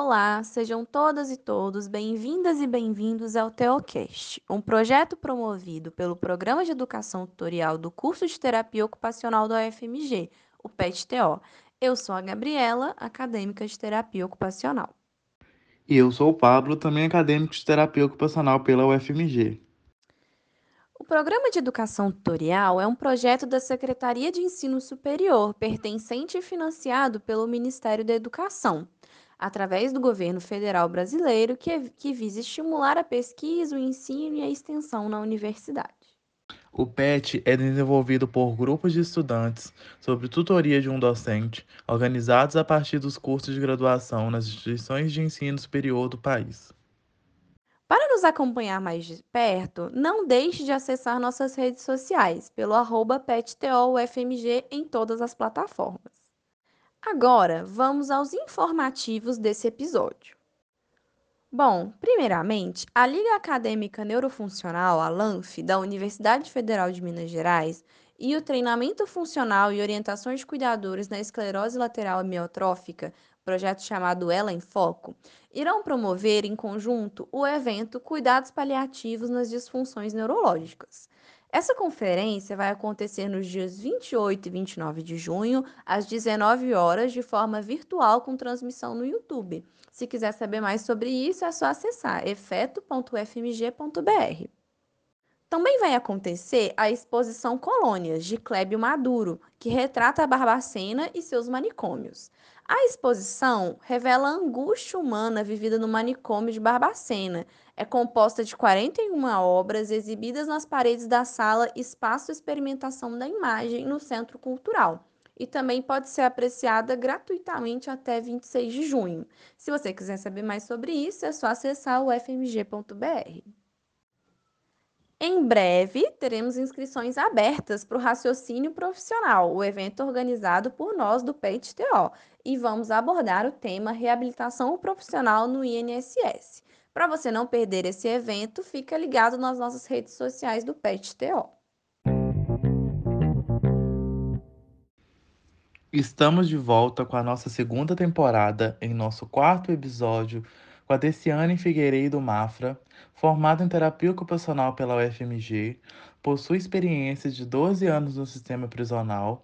Olá, sejam todas e todos bem-vindas e bem-vindos ao Teocast, um projeto promovido pelo Programa de Educação Tutorial do curso de Terapia Ocupacional da UFMG, o PET-TO. Eu sou a Gabriela, acadêmica de Terapia Ocupacional. E eu sou o Pablo, também acadêmico de Terapia Ocupacional pela UFMG. O Programa de Educação Tutorial é um projeto da Secretaria de Ensino Superior, pertencente e financiado pelo Ministério da Educação através do governo federal brasileiro, que, que visa estimular a pesquisa, o ensino e a extensão na universidade. O PET é desenvolvido por grupos de estudantes sob tutoria de um docente, organizados a partir dos cursos de graduação nas instituições de ensino superior do país. Para nos acompanhar mais de perto, não deixe de acessar nossas redes sociais pelo arroba PetTOUFMG em todas as plataformas. Agora, vamos aos informativos desse episódio. Bom, primeiramente, a Liga Acadêmica Neurofuncional, a LANF, da Universidade Federal de Minas Gerais, e o Treinamento Funcional e Orientações de Cuidadores na Esclerose Lateral Amiotrófica, projeto chamado Ela em Foco, irão promover em conjunto o evento Cuidados Paliativos nas Disfunções Neurológicas. Essa conferência vai acontecer nos dias 28 e 29 de junho, às 19 horas, de forma virtual com transmissão no YouTube. Se quiser saber mais sobre isso, é só acessar efeto.fmg.br. Também vai acontecer a exposição Colônias, de Clébio Maduro, que retrata a Barbacena e seus manicômios. A exposição revela a angústia humana vivida no manicômio de Barbacena. É composta de 41 obras exibidas nas paredes da sala Espaço Experimentação da Imagem, no Centro Cultural. E também pode ser apreciada gratuitamente até 26 de junho. Se você quiser saber mais sobre isso, é só acessar o fmg.br. Em breve, teremos inscrições abertas para o Raciocínio Profissional, o evento organizado por nós do PEIT-TO, e vamos abordar o tema Reabilitação Profissional no INSS. Para você não perder esse evento, fica ligado nas nossas redes sociais do PET-TO. Estamos de volta com a nossa segunda temporada, em nosso quarto episódio com a Deciane Figueiredo Mafra, formada em terapia ocupacional pela UFMG, possui experiência de 12 anos no sistema prisional,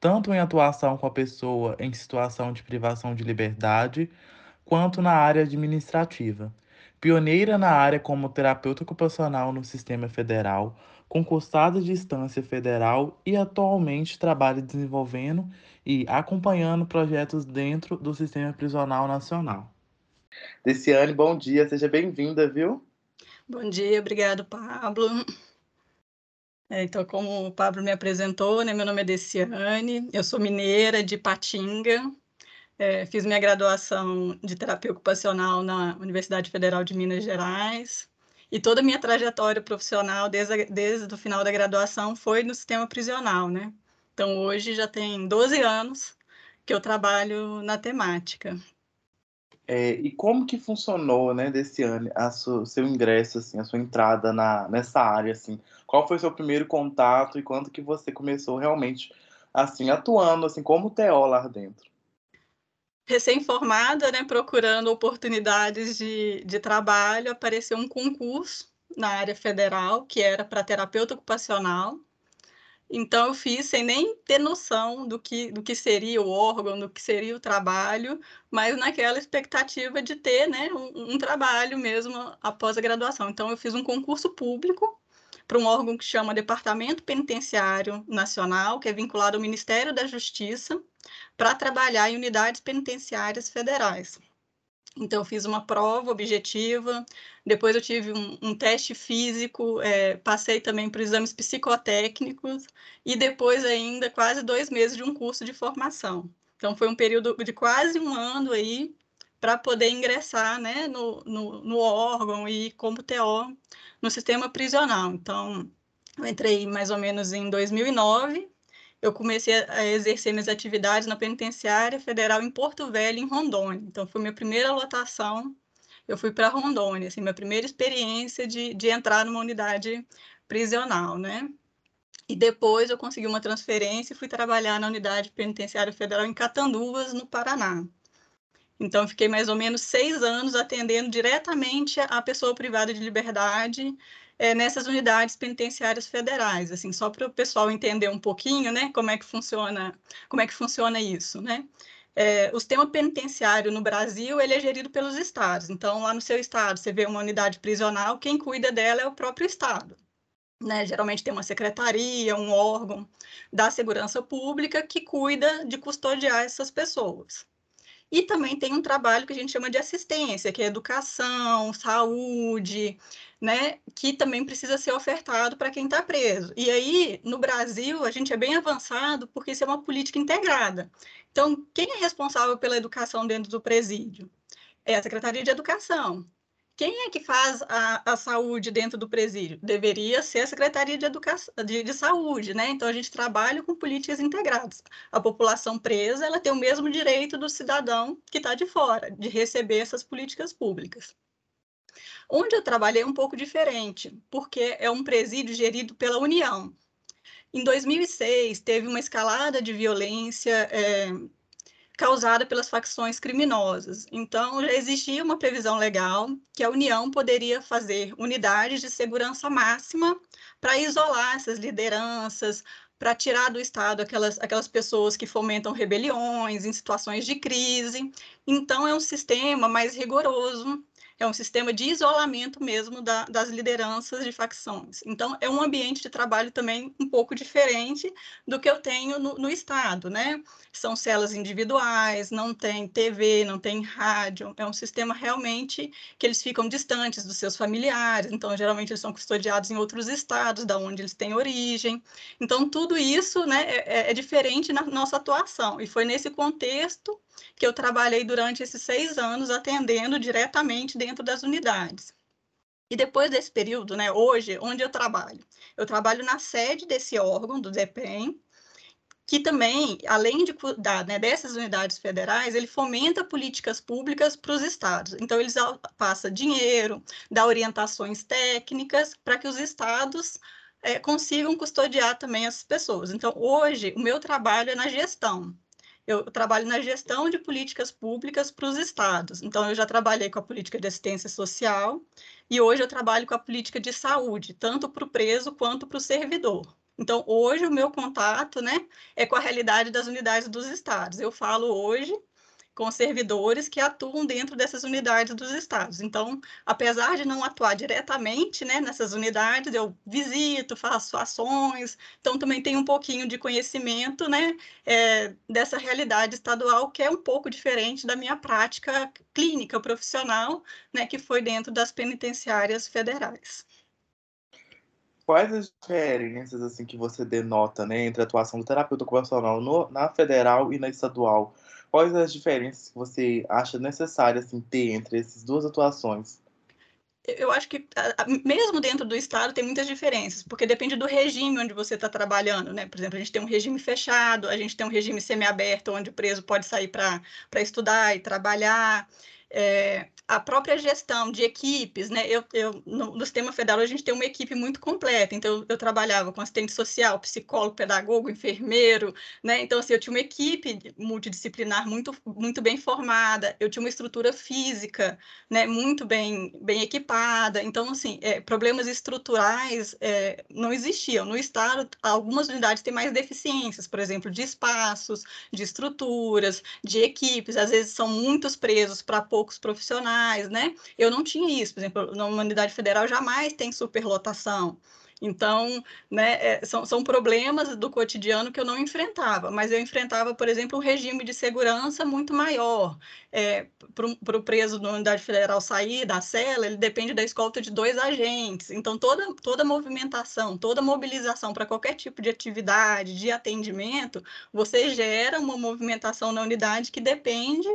tanto em atuação com a pessoa em situação de privação de liberdade, quanto na área administrativa. Pioneira na área como terapeuta ocupacional no sistema federal, concursada de instância federal e atualmente trabalha desenvolvendo e acompanhando projetos dentro do sistema prisional nacional. Deciane, bom dia, seja bem-vinda, viu? Bom dia, obrigado, Pablo. É, então, como o Pablo me apresentou, né, meu nome é Deciane, eu sou mineira de Patinga, é, fiz minha graduação de terapia ocupacional na Universidade Federal de Minas Gerais, e toda a minha trajetória profissional, desde, a, desde o final da graduação, foi no sistema prisional, né? Então, hoje já tem 12 anos que eu trabalho na temática. É, e como que funcionou, né, desse ano, a seu ingresso, assim, a sua entrada na, nessa área, assim? Qual foi seu primeiro contato e quando que você começou realmente, assim, atuando, assim, como TO lá dentro? Recém-formada, né, procurando oportunidades de, de trabalho, apareceu um concurso na área federal, que era para terapeuta ocupacional, então eu fiz sem nem ter noção do que, do que seria o órgão, do que seria o trabalho, mas naquela expectativa de ter né, um, um trabalho mesmo após a graduação. Então eu fiz um concurso público para um órgão que chama Departamento Penitenciário Nacional, que é vinculado ao Ministério da Justiça, para trabalhar em unidades penitenciárias federais. Então, fiz uma prova objetiva, depois eu tive um, um teste físico, é, passei também por exames psicotécnicos, e depois ainda quase dois meses de um curso de formação. Então, foi um período de quase um ano aí para poder ingressar né, no, no, no órgão e como TO no sistema prisional. Então, eu entrei mais ou menos em 2009, eu comecei a exercer minhas atividades na penitenciária federal em Porto Velho, em Rondônia. Então, foi minha primeira lotação, eu fui para Rondônia, assim, minha primeira experiência de, de entrar numa unidade prisional, né? E depois eu consegui uma transferência e fui trabalhar na unidade penitenciária federal em Catanduvas, no Paraná. Então, fiquei mais ou menos seis anos atendendo diretamente a pessoa privada de liberdade é, nessas unidades penitenciárias federais, assim, só para o pessoal entender um pouquinho, né, como é que funciona, como é que funciona isso, né? É, o sistema penitenciário no Brasil ele é gerido pelos estados. Então, lá no seu estado, você vê uma unidade prisional, quem cuida dela é o próprio estado. Né? Geralmente tem uma secretaria, um órgão da segurança pública que cuida de custodiar essas pessoas. E também tem um trabalho que a gente chama de assistência, que é educação, saúde, né, que também precisa ser ofertado para quem está preso. E aí, no Brasil, a gente é bem avançado porque isso é uma política integrada. Então, quem é responsável pela educação dentro do presídio? É a Secretaria de Educação. Quem é que faz a, a saúde dentro do presídio? Deveria ser a Secretaria de, Educação, de, de Saúde, né? Então, a gente trabalha com políticas integradas. A população presa, ela tem o mesmo direito do cidadão que está de fora, de receber essas políticas públicas. Onde eu trabalhei é um pouco diferente, porque é um presídio gerido pela União. Em 2006, teve uma escalada de violência é, causada pelas facções criminosas. Então, já existia uma previsão legal que a União poderia fazer unidades de segurança máxima para isolar essas lideranças, para tirar do Estado aquelas, aquelas pessoas que fomentam rebeliões em situações de crise. Então, é um sistema mais rigoroso é um sistema de isolamento mesmo da, das lideranças de facções. Então, é um ambiente de trabalho também um pouco diferente do que eu tenho no, no Estado, né? São celas individuais, não tem TV, não tem rádio, é um sistema realmente que eles ficam distantes dos seus familiares, então, geralmente, eles são custodiados em outros estados, da onde eles têm origem. Então, tudo isso né, é, é, é diferente na nossa atuação, e foi nesse contexto que eu trabalhei durante esses seis anos atendendo diretamente dentro das unidades. E depois desse período, né, hoje, onde eu trabalho? Eu trabalho na sede desse órgão, do DEPEN, que também, além de cuidar né, dessas unidades federais, ele fomenta políticas públicas para os estados. Então, eles passa dinheiro, dá orientações técnicas para que os estados é, consigam custodiar também essas pessoas. Então, hoje, o meu trabalho é na gestão eu trabalho na gestão de políticas públicas para os estados. Então, eu já trabalhei com a política de assistência social e hoje eu trabalho com a política de saúde, tanto para o preso quanto para o servidor. Então, hoje o meu contato né, é com a realidade das unidades dos estados. Eu falo hoje com servidores que atuam dentro dessas unidades dos estados. Então, apesar de não atuar diretamente né, nessas unidades, eu visito, faço ações, então também tenho um pouquinho de conhecimento né, é, dessa realidade estadual, que é um pouco diferente da minha prática clínica profissional, né, que foi dentro das penitenciárias federais. Quais as diferenças assim que você denota né, entre a atuação do terapeuta ocupacional no, na federal e na estadual? Quais as diferenças que você acha necessárias assim, ter entre essas duas atuações? eu acho que mesmo dentro do estado tem muitas diferenças, porque depende do regime onde você está trabalhando, né? Por exemplo, a gente tem um regime fechado, a gente tem um regime semiaberto, onde o preso pode sair para estudar e trabalhar é, a própria gestão de equipes, né? Eu, eu no, no, sistema federal a gente tem uma equipe muito completa. Então eu, trabalhava com assistente social, psicólogo, pedagogo, enfermeiro, né? Então assim eu tinha uma equipe multidisciplinar muito muito bem formada. Eu tinha uma estrutura física, né? Muito bem bem equipada. Então assim é, problemas estruturais é, não existiam. No estado algumas unidades têm mais deficiências, por exemplo, de espaços, de estruturas, de equipes. Às vezes são muitos presos para poucos profissionais, né? Eu não tinha isso, por exemplo, na unidade federal jamais tem superlotação. Então, né, é, são, são problemas do cotidiano que eu não enfrentava, mas eu enfrentava, por exemplo, um regime de segurança muito maior. É, Para o preso da unidade federal sair da cela, ele depende da escolta de dois agentes. Então, toda, toda movimentação, toda mobilização para qualquer tipo de atividade, de atendimento, você gera uma movimentação na unidade que depende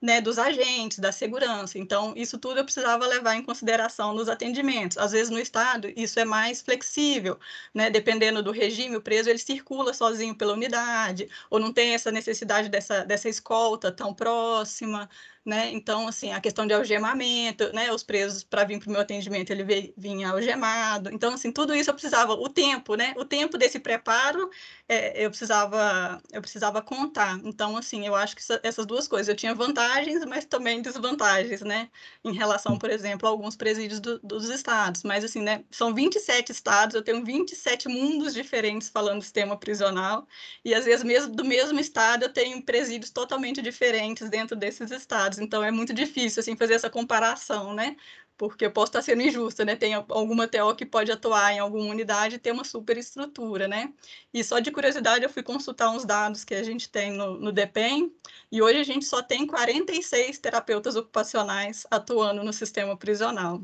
né, dos agentes, da segurança. Então, isso tudo eu precisava levar em consideração nos atendimentos. Às vezes, no Estado, isso é mais flexível, né? dependendo do regime, o preso ele circula sozinho pela unidade, ou não tem essa necessidade dessa, dessa escolta tão próxima. Né? Então, assim, a questão de algemamento, né? Os presos, para vir para o meu atendimento, ele vinha algemado. Então, assim, tudo isso eu precisava, o tempo, né? O tempo desse preparo, é, eu precisava eu precisava contar. Então, assim, eu acho que essas duas coisas, eu tinha vantagens, mas também desvantagens, né? Em relação, por exemplo, a alguns presídios do, dos estados. Mas, assim, né? São 27 estados, eu tenho 27 mundos diferentes falando do sistema prisional, e às vezes, mesmo do mesmo estado, eu tenho presídios totalmente diferentes dentro desses estados então é muito difícil assim fazer essa comparação, né? Porque eu posso estar sendo injusta, né? Tem alguma TO que pode atuar em alguma unidade e ter uma superestrutura, né? E só de curiosidade eu fui consultar uns dados que a gente tem no, no DEPEN, e hoje a gente só tem 46 terapeutas ocupacionais atuando no sistema prisional.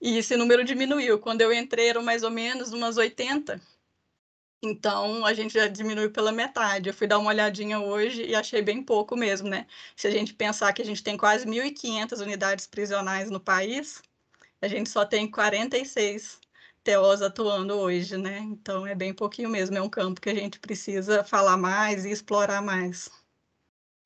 E esse número diminuiu. Quando eu entrei, eram mais ou menos umas 80 então, a gente já diminuiu pela metade. Eu fui dar uma olhadinha hoje e achei bem pouco mesmo, né? Se a gente pensar que a gente tem quase 1.500 unidades prisionais no país, a gente só tem 46 TOs atuando hoje, né? Então, é bem pouquinho mesmo. É um campo que a gente precisa falar mais e explorar mais.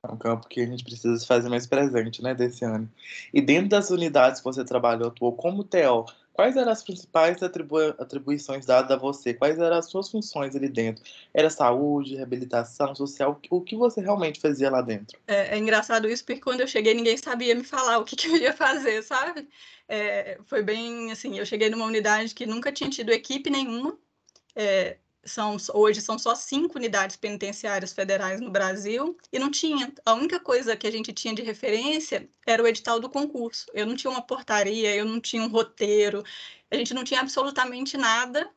É um campo que a gente precisa fazer mais presente, né, desse ano. E dentro das unidades que você trabalhou, atuou como TO, Quais eram as principais atribu atribuições dadas a você? Quais eram as suas funções ali dentro? Era saúde, reabilitação social? O que você realmente fazia lá dentro? É, é engraçado isso, porque quando eu cheguei, ninguém sabia me falar o que, que eu ia fazer, sabe? É, foi bem assim: eu cheguei numa unidade que nunca tinha tido equipe nenhuma. É, são, hoje são só cinco unidades penitenciárias federais no Brasil e não tinha. A única coisa que a gente tinha de referência era o edital do concurso. Eu não tinha uma portaria, eu não tinha um roteiro, a gente não tinha absolutamente nada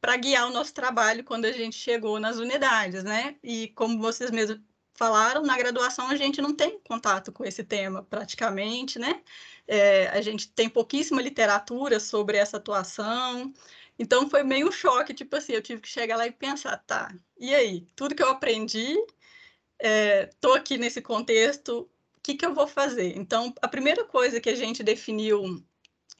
para guiar o nosso trabalho quando a gente chegou nas unidades, né? E como vocês mesmos falaram, na graduação a gente não tem contato com esse tema praticamente, né? É, a gente tem pouquíssima literatura sobre essa atuação. Então foi meio um choque, tipo assim, eu tive que chegar lá e pensar, tá, e aí? Tudo que eu aprendi, é, aqui nesse contexto, o que, que eu vou fazer? Então, a primeira coisa que a gente definiu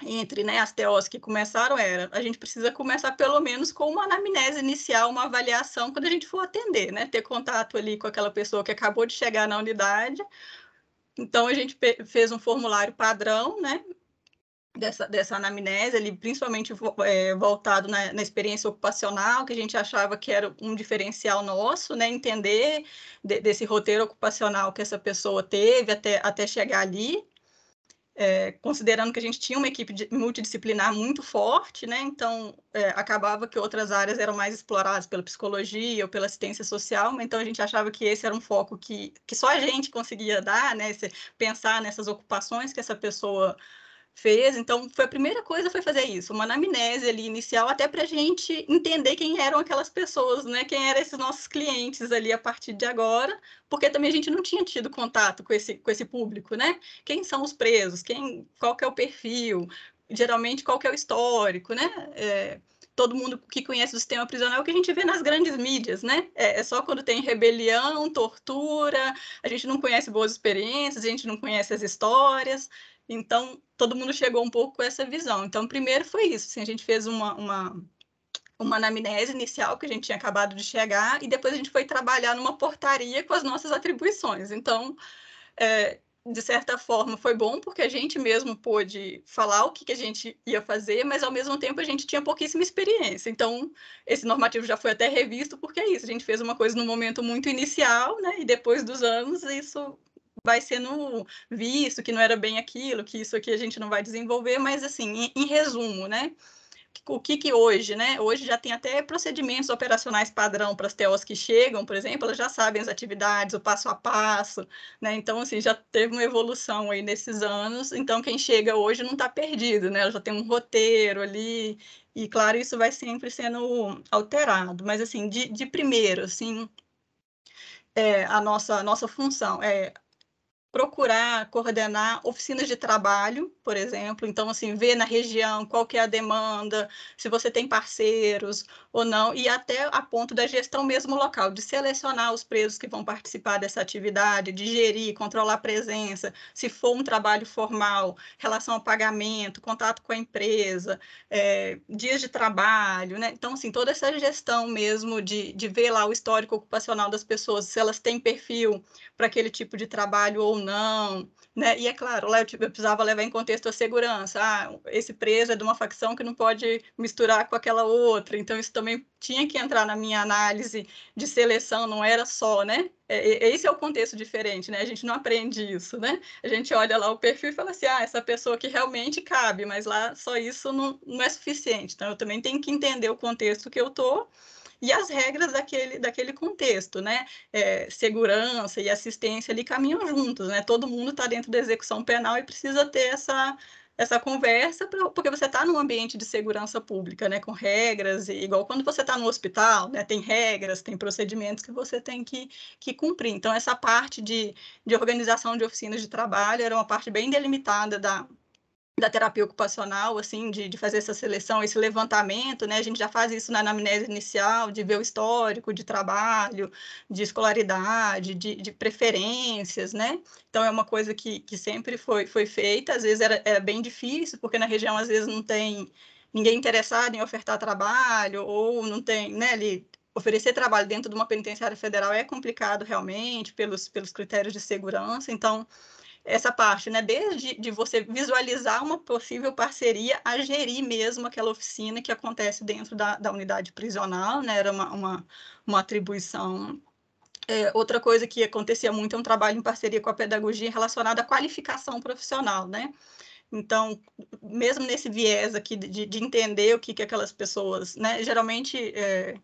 entre né, as TOs que começaram era a gente precisa começar pelo menos com uma anamnese inicial, uma avaliação quando a gente for atender, né? Ter contato ali com aquela pessoa que acabou de chegar na unidade. Então a gente fez um formulário padrão, né? dessa, dessa anamnese, ali, principalmente é, voltado na, na, experiência ocupacional, que a gente achava que era um diferencial nosso, né? entender de, desse roteiro ocupacional que essa pessoa teve até, até chegar ali, é, considerando que a gente tinha uma equipe multidisciplinar muito forte, né? então é, acabava que outras áreas eram mais exploradas pela psicologia ou pela assistência social, então a gente achava que esse era um foco que, que só a gente conseguia dar, né? Esse, pensar nessas ocupações que essa pessoa fez. Então, foi a primeira coisa foi fazer isso, uma anamnese ali inicial, até para a gente entender quem eram aquelas pessoas, né? Quem eram esses nossos clientes ali a partir de agora, porque também a gente não tinha tido contato com esse, com esse público, né? Quem são os presos? Quem, qual que é o perfil? Geralmente, qual que é o histórico, né? É, todo mundo que conhece o sistema prisional que a gente vê nas grandes mídias, né? É, é, só quando tem rebelião, tortura, a gente não conhece boas experiências, a gente não conhece as histórias. Então, todo mundo chegou um pouco com essa visão. Então, primeiro foi isso, assim, a gente fez uma, uma, uma anamnese inicial que a gente tinha acabado de chegar e depois a gente foi trabalhar numa portaria com as nossas atribuições. Então, é, de certa forma, foi bom porque a gente mesmo pôde falar o que, que a gente ia fazer, mas ao mesmo tempo a gente tinha pouquíssima experiência. Então, esse normativo já foi até revisto porque é isso, a gente fez uma coisa no momento muito inicial, né? E depois dos anos isso vai sendo visto que não era bem aquilo, que isso aqui a gente não vai desenvolver, mas assim, em, em resumo, né? o que que hoje, né? Hoje já tem até procedimentos operacionais padrão para as TOs que chegam, por exemplo, elas já sabem as atividades, o passo a passo, né? Então, assim, já teve uma evolução aí nesses anos. Então, quem chega hoje não está perdido, né? Ela já tem um roteiro ali, e claro, isso vai sempre sendo alterado. Mas, assim, de, de primeiro, assim, é, a nossa, a nossa função é procurar coordenar oficinas de trabalho, por exemplo, então assim, ver na região qual que é a demanda, se você tem parceiros ou não, e até a ponto da gestão mesmo local, de selecionar os presos que vão participar dessa atividade, de gerir, controlar a presença, se for um trabalho formal, relação ao pagamento, contato com a empresa, é, dias de trabalho, né? Então, assim, toda essa gestão mesmo de, de ver lá o histórico ocupacional das pessoas, se elas têm perfil para aquele tipo de trabalho ou não. Né? E é claro, lá eu, eu, precisava levar em contexto a segurança. Ah, esse preso é de uma facção que não pode misturar com aquela outra. Então, isso também tinha que entrar na minha análise de seleção, não era só, né? É, esse é o contexto diferente, né? A gente não aprende isso, né? A gente olha lá o perfil e fala assim, ah, essa pessoa que realmente cabe, mas lá só isso não, não é suficiente. Então, eu também tenho que entender o contexto que eu estou e as regras daquele, daquele contexto, né? É, segurança e assistência ali caminham juntos, né? Todo mundo está dentro da execução penal e precisa ter essa, essa conversa, porque você está num ambiente de segurança pública, né, com regras, igual quando você está no hospital, né, tem regras, tem procedimentos que você tem que, que cumprir. Então, essa parte de, de organização de oficinas de trabalho era uma parte bem delimitada da, da terapia ocupacional, assim, de, de fazer essa seleção, esse levantamento, né? A gente já faz isso na anamnese inicial, de ver o histórico de trabalho, de escolaridade, de, de preferências, né? Então, é uma coisa que, que sempre foi, foi feita, às vezes era, era bem difícil, porque na região, às vezes, não tem ninguém interessado em ofertar trabalho, ou não tem, né, ali, oferecer trabalho dentro de uma penitenciária federal é complicado, realmente, pelos, pelos critérios de segurança, então essa parte, né? Desde de você visualizar uma possível parceria a gerir mesmo aquela oficina que acontece dentro da, da unidade prisional, né? Era uma, uma, uma atribuição. É, outra coisa que acontecia muito é um trabalho em parceria com a pedagogia relacionada à qualificação profissional, né? Então, mesmo nesse viés aqui de, de entender o que, que aquelas pessoas, né? Geralmente, é,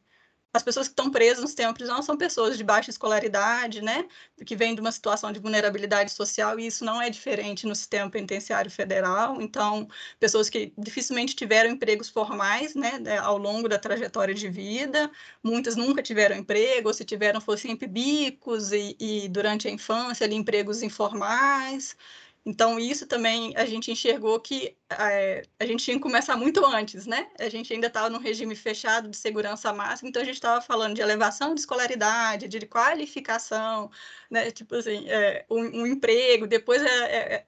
as pessoas que estão presas no sistema prisional são pessoas de baixa escolaridade, né, que vêm de uma situação de vulnerabilidade social, e isso não é diferente no sistema penitenciário federal. Então, pessoas que dificilmente tiveram empregos formais, né, né ao longo da trajetória de vida, muitas nunca tiveram emprego, ou se tiveram, fossem sempre bicos, e, e durante a infância, ali, empregos informais. Então, isso também a gente enxergou que é, a gente tinha que começar muito antes, né? A gente ainda estava num regime fechado de segurança máxima, então a gente estava falando de elevação de escolaridade, de qualificação, né? Tipo assim, é, um, um, emprego, depois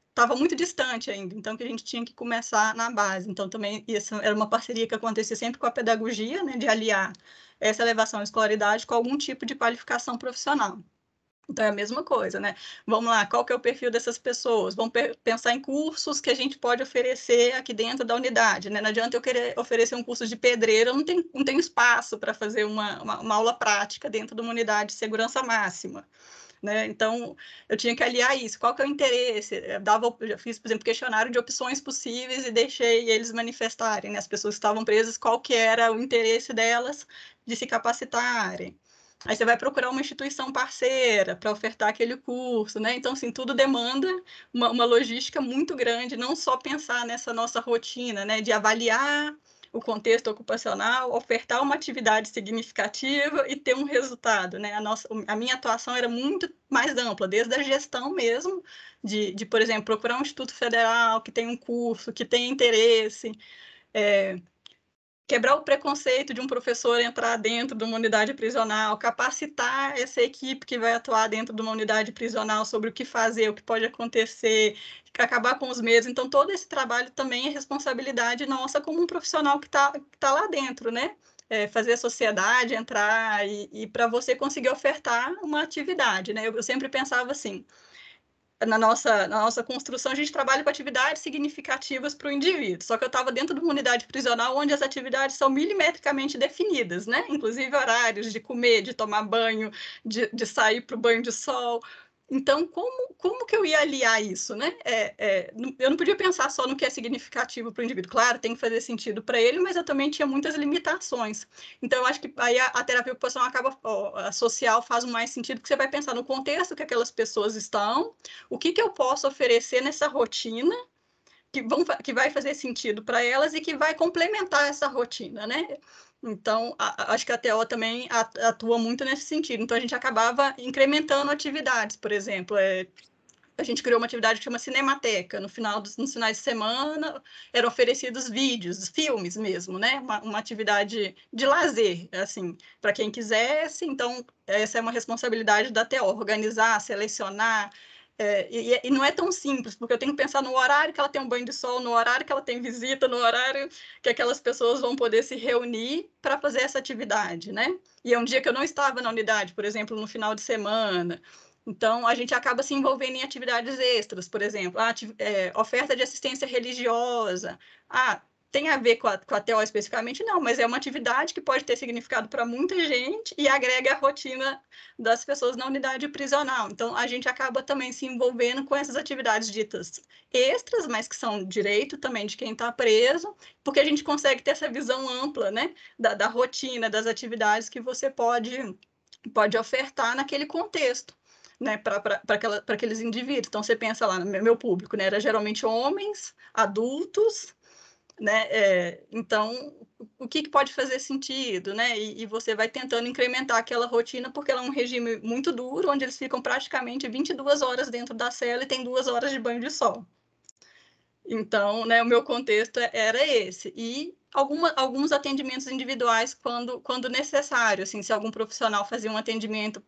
estava muito distante ainda, então que a gente tinha que começar na base. Então, também isso era uma parceria que acontecia sempre com a pedagogia, né? De aliar essa elevação de escolaridade com algum tipo de qualificação profissional. Então é a mesma coisa, né? Vamos lá, qual que é o perfil dessas pessoas? Vamos pensar em cursos que a gente pode oferecer aqui dentro da unidade, né? Não adianta eu querer oferecer um curso de pedreira, eu não tenho, não tenho espaço para fazer uma, uma, uma, aula prática dentro de uma unidade de segurança máxima. Né? Então, eu tinha que aliar isso. Qual que é o interesse? Eu dava, já fiz, por exemplo, questionário de opções possíveis e deixei eles manifestarem, né? As pessoas que estavam presas, qual que era o interesse delas de se capacitarem. Aí você vai procurar uma instituição parceira para ofertar aquele curso, né? Então, assim, tudo demanda uma, uma, logística muito grande, não só pensar nessa nossa rotina, né? De avaliar o contexto ocupacional, ofertar uma atividade significativa e ter um resultado, né? A, nossa, a minha atuação era muito mais ampla, desde a gestão mesmo, de, de por exemplo, procurar um instituto federal que tem um curso, que tem interesse, é, quebrar o preconceito de um professor entrar dentro de uma unidade prisional, capacitar essa equipe que vai atuar dentro de uma unidade prisional sobre o que fazer, o que pode acontecer, acabar com os medos. Então, todo esse trabalho também é responsabilidade nossa como um profissional que está tá lá dentro, né? É, fazer a sociedade entrar e, e para você conseguir ofertar uma atividade, né? Eu, eu sempre pensava assim, na nossa, na nossa construção, a gente trabalha com atividades significativas para o indivíduo. Só que eu estava dentro de uma unidade prisional onde as atividades são milimetricamente definidas, né? Inclusive horários de comer, de tomar banho, de, de sair para o banho de sol. Então, como, como que eu ia aliar isso, né? É, é, eu não podia pensar só no que é significativo para o indivíduo. Claro, tem que fazer sentido para ele, mas eu também tinha muitas limitações. Então, eu acho que aí a, a terapia ocupacional acaba, ó, a social faz mais sentido, porque você vai pensar no contexto que aquelas pessoas estão, o que, que eu posso oferecer nessa rotina que, vão, que vai fazer sentido para elas e que vai complementar essa rotina, né? Então, a, acho que a TO também atua muito nesse sentido. Então, a gente acabava incrementando atividades, por exemplo, é, a gente criou uma atividade que chama Cinemateca. No final dos nos finais de semana eram oferecidos vídeos, filmes mesmo, né? Uma, uma atividade de lazer, assim, para quem quisesse. Então, essa é uma responsabilidade da TO, organizar, selecionar, é, e, e, não é tão simples, porque eu tenho que pensar no horário que ela tem um banho de sol, no horário que ela tem visita, no horário que aquelas pessoas vão poder se reunir para fazer essa atividade, né? E é um dia que eu não estava na unidade, por exemplo, no final de semana. Então, a gente acaba se envolvendo em atividades extras, por exemplo, a, é, oferta de assistência religiosa. Ah, tem a ver com a, com a TO especificamente? Não, mas é uma atividade que pode ter significado para muita gente e agrega a rotina das pessoas na unidade prisional. Então, a gente acaba também se envolvendo com essas atividades ditas extras, mas que são direito também de quem está preso, porque a gente consegue ter essa visão ampla né, da, da rotina, das atividades que você pode, pode ofertar naquele contexto. Né, para aqueles indivíduos. Então, você pensa lá no meu público, né, era geralmente homens, adultos, né? É, então, o que, que, pode fazer sentido, né? E, e, você vai tentando incrementar aquela rotina, porque ela é um regime muito duro, onde eles ficam praticamente 22 horas dentro da cela e tem duas horas de banho de sol. Então, né, o meu contexto é, era esse. E alguma, alguns atendimentos individuais quando, quando necessário, assim, se algum profissional fazia um atendimento,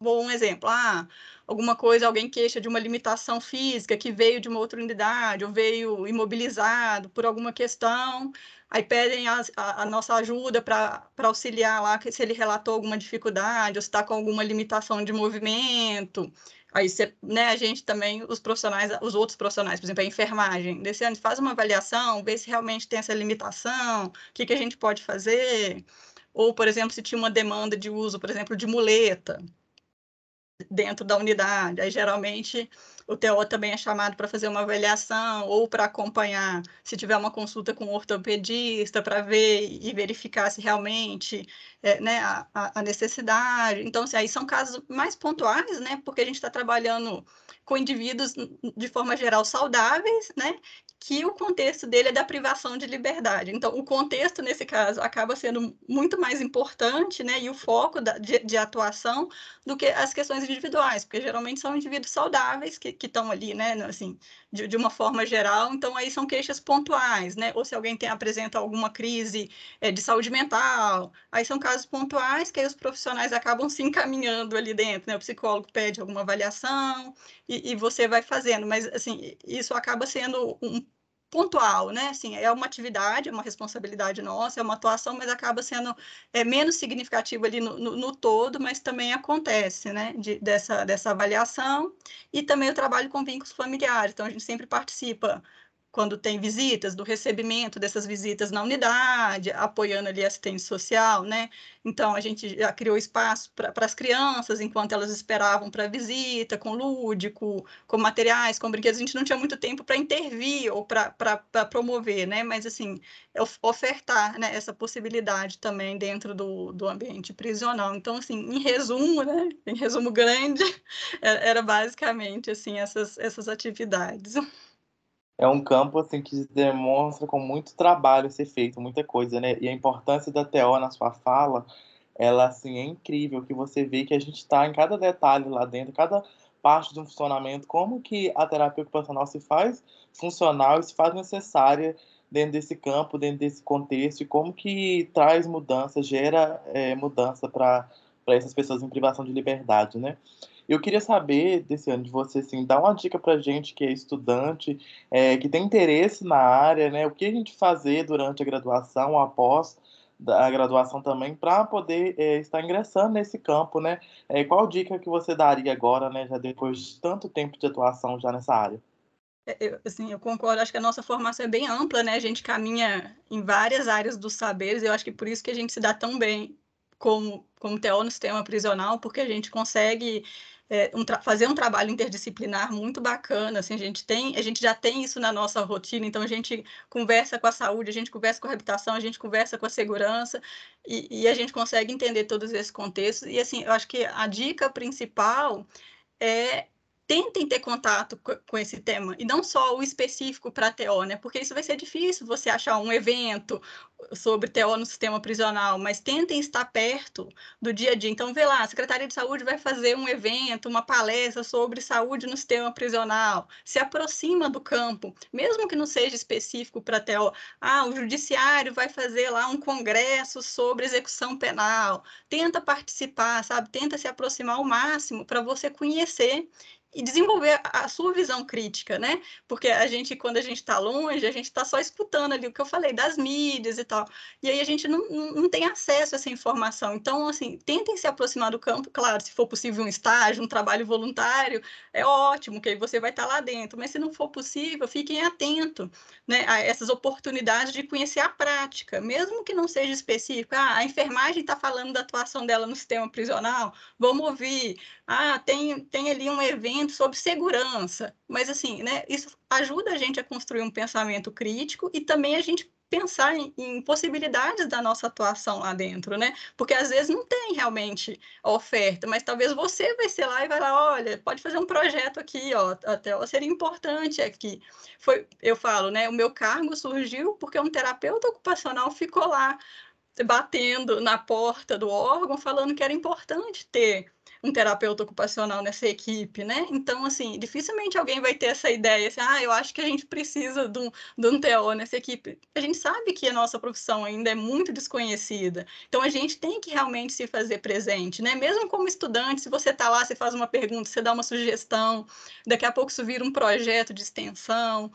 bom um exemplo, ah, alguma coisa, alguém queixa de uma limitação física que veio de uma outra unidade ou veio imobilizado por alguma questão, aí pedem a, a, a nossa ajuda para auxiliar lá se ele relatou alguma dificuldade ou se está com alguma limitação de movimento. Aí você, né, a gente também, os profissionais, os outros profissionais, por exemplo, a enfermagem, desse ano faz uma avaliação, vê se realmente tem essa limitação, o que, que a gente pode fazer. Ou, por exemplo, se tinha uma demanda de uso, por exemplo, de muleta dentro da unidade. Aí, geralmente, o TO também é chamado para fazer uma avaliação ou para acompanhar, se tiver uma consulta com um ortopedista, para ver e verificar se realmente é, né, a, a, necessidade. Então, assim, aí são casos mais pontuais, né, porque a gente está trabalhando com indivíduos, de forma geral, saudáveis, né, que o contexto dele é da privação de liberdade. Então, o contexto, nesse caso, acaba sendo muito mais importante, né, e o foco da, de, de, atuação do que as questões individuais, porque geralmente são indivíduos saudáveis que estão ali, né, assim, de, de, uma forma geral, então aí são queixas pontuais, né, ou se alguém tem, apresenta alguma crise é, de saúde mental, aí são casos pontuais que aí os profissionais acabam se encaminhando ali dentro, né, o psicólogo pede alguma avaliação e, e você vai fazendo, mas, assim, isso acaba sendo um pontual, né? Assim, é uma atividade, é uma responsabilidade nossa, é uma atuação, mas acaba sendo é, menos significativo ali no, no, no, todo, mas também acontece, né? De, dessa, dessa avaliação e também o trabalho com vínculos familiares. Então, a gente sempre participa quando tem visitas, do recebimento dessas visitas na unidade, apoiando ali a assistência social, né? Então, a gente já criou espaço para as crianças, enquanto elas esperavam para a visita, com lúdico, com materiais, com brinquedos. A gente não tinha muito tempo para intervir ou para promover, né? Mas, assim, ofertar né, essa possibilidade também dentro do, do ambiente prisional. Então, assim, em resumo, né? Em resumo grande, era basicamente, assim, essas, essas atividades é um campo assim que demonstra com muito trabalho ser feito, muita coisa, né? E a importância da TO na sua fala, ela assim é incrível que você vê que a gente está em cada detalhe lá dentro, cada parte de um funcionamento, como que a terapia ocupacional se faz funcional e se faz necessária dentro desse campo, dentro desse contexto, e como que traz mudança, gera é, mudança para essas pessoas em privação de liberdade, né? Eu queria saber, desse ano, de você, assim, dar uma dica para gente que é estudante, é, que tem interesse na área, né? O que a gente fazer durante a graduação, após a graduação também, para poder é, estar ingressando nesse campo, né? É, qual dica que você daria agora, né? Já depois de tanto tempo de atuação já nessa área? É, eu, assim, eu concordo, acho que a nossa formação é bem ampla, né? A gente caminha em várias áreas dos saberes, eu acho que por isso que a gente se dá tão bem como, como TO no sistema prisional, porque a gente consegue é, um fazer um trabalho interdisciplinar muito bacana. Assim, a gente tem, a gente já tem isso na nossa rotina, então a gente conversa com a saúde, a gente conversa com a habitação, a gente conversa com a segurança e, e a gente consegue entender todos esses contextos. E assim, eu acho que a dica principal é tentem ter contato com esse tema, e não só o específico para TO, né? Porque isso vai ser difícil você achar um evento sobre TO no sistema prisional, mas tentem estar perto do dia a dia. Então, vê lá, a Secretaria de Saúde vai fazer um evento, uma palestra sobre saúde no sistema prisional. Se aproxima do campo, mesmo que não seja específico para TO. Ah, o judiciário vai fazer lá um congresso sobre execução penal. Tenta participar, sabe? Tenta se aproximar ao máximo para você conhecer e desenvolver a sua visão crítica, né? Porque a gente, quando a gente está longe, a gente está só escutando ali o que eu falei das mídias e tal. E aí a gente não, não tem acesso a essa informação. Então, assim, tentem se aproximar do campo, claro, se for possível um estágio, um trabalho voluntário, é ótimo, que aí você vai estar lá dentro, mas se não for possível, fiquem atentos né, a essas oportunidades de conhecer a prática, mesmo que não seja específico. Ah, a enfermagem está falando da atuação dela no sistema prisional, vamos ouvir. Ah, tem, tem ali um evento sobre segurança, mas assim, né, isso ajuda a gente a construir um pensamento crítico e também a gente pensar em, em, possibilidades da nossa atuação lá dentro, né? Porque às vezes não tem realmente oferta, mas talvez você vai ser lá e vai lá, olha, pode fazer um projeto aqui, ó, até seria importante aqui. Foi, eu falo, né? O meu cargo surgiu porque um terapeuta ocupacional ficou lá batendo na porta do órgão falando que era importante ter um terapeuta ocupacional nessa equipe, né? Então, assim, dificilmente alguém vai ter essa ideia, assim, ah, eu acho que a gente precisa de um, de um TO nessa equipe. A gente sabe que a nossa profissão ainda é muito desconhecida, então a gente tem que realmente se fazer presente, né? Mesmo como estudante, se você está lá, você faz uma pergunta, você dá uma sugestão, daqui a pouco isso vira um projeto de extensão,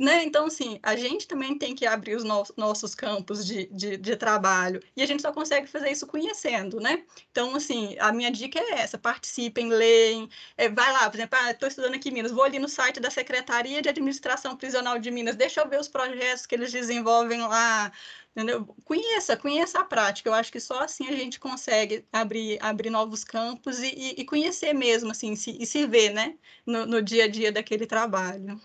né? Então, assim, a gente também tem que abrir os no nossos campos de, de, de trabalho, e a gente só consegue fazer isso conhecendo, né? Então, assim, a minha dica é essa, participem, leem, é, vai lá, por exemplo, estou ah, estudando aqui em Minas, vou ali no site da Secretaria de Administração Prisional de Minas, deixa eu ver os projetos que eles desenvolvem lá, entendeu? Conheça, conheça a prática, eu acho que só assim a gente consegue abrir, abrir novos campos e, e, e conhecer mesmo, assim, se, e se ver, né, no, no dia a dia daquele trabalho.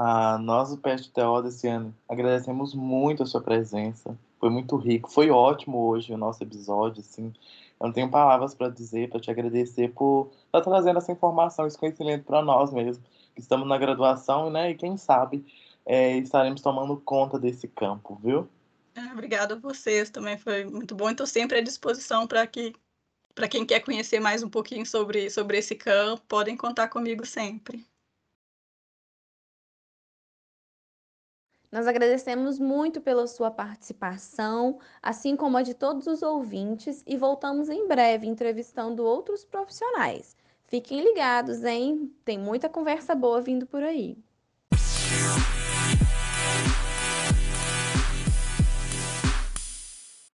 Ah, nós, o PSTO desse ano, agradecemos muito a sua presença. Foi muito rico, foi ótimo hoje o nosso episódio, assim. Eu não tenho palavras para dizer, para te agradecer por estar tá trazendo essa informação, esse conhecimento para nós mesmo, que estamos na graduação, né? E quem sabe é, estaremos tomando conta desse campo, viu? É, obrigada a vocês, também foi muito bom. Estou sempre à disposição para que para quem quer conhecer mais um pouquinho sobre, sobre esse campo, podem contar comigo sempre. Nós agradecemos muito pela sua participação, assim como a de todos os ouvintes, e voltamos em breve entrevistando outros profissionais. Fiquem ligados, hein? Tem muita conversa boa vindo por aí.